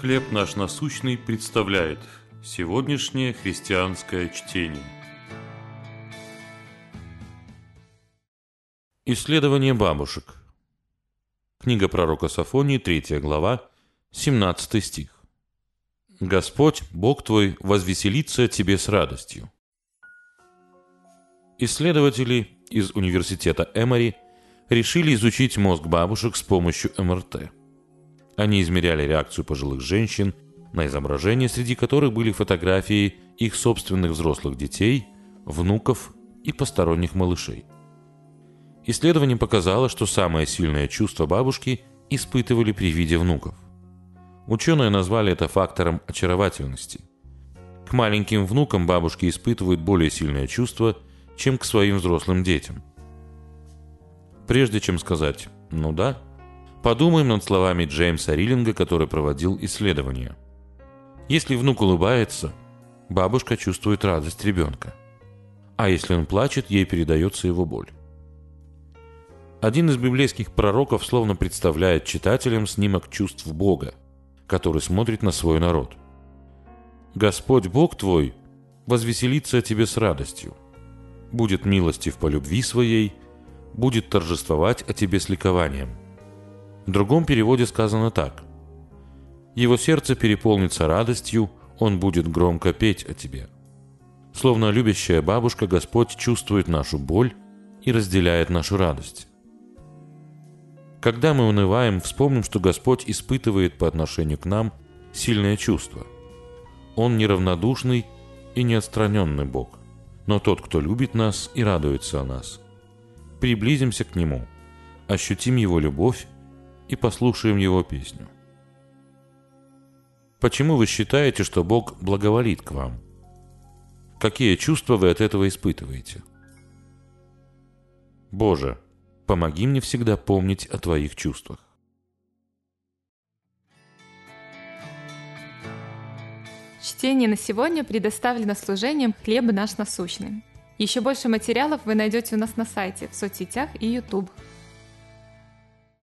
«Хлеб наш насущный» представляет сегодняшнее христианское чтение. Исследование бабушек. Книга пророка Сафонии, 3 глава, 17 стих. «Господь, Бог твой, возвеселится тебе с радостью». Исследователи из университета Эмори решили изучить мозг бабушек с помощью МРТ – они измеряли реакцию пожилых женщин на изображения, среди которых были фотографии их собственных взрослых детей, внуков и посторонних малышей. Исследование показало, что самое сильное чувство бабушки испытывали при виде внуков. Ученые назвали это фактором очаровательности. К маленьким внукам бабушки испытывают более сильное чувство, чем к своим взрослым детям. Прежде чем сказать «ну да», Подумаем над словами Джеймса Риллинга, который проводил исследование. Если внук улыбается, бабушка чувствует радость ребенка. А если он плачет, ей передается его боль. Один из библейских пророков словно представляет читателям снимок чувств Бога, который смотрит на свой народ. «Господь Бог твой возвеселится о тебе с радостью, будет милостив по любви своей, будет торжествовать о тебе с ликованием». В другом переводе сказано так. «Его сердце переполнится радостью, он будет громко петь о тебе». Словно любящая бабушка, Господь чувствует нашу боль и разделяет нашу радость. Когда мы унываем, вспомним, что Господь испытывает по отношению к нам сильное чувство. Он неравнодушный и неотстраненный Бог, но тот, кто любит нас и радуется о нас. Приблизимся к Нему, ощутим Его любовь и послушаем его песню. Почему вы считаете, что Бог благоволит к вам? Какие чувства вы от этого испытываете? Боже, помоги мне всегда помнить о Твоих чувствах. Чтение на сегодня предоставлено служением «Хлеб наш насущный». Еще больше материалов вы найдете у нас на сайте, в соцсетях и YouTube.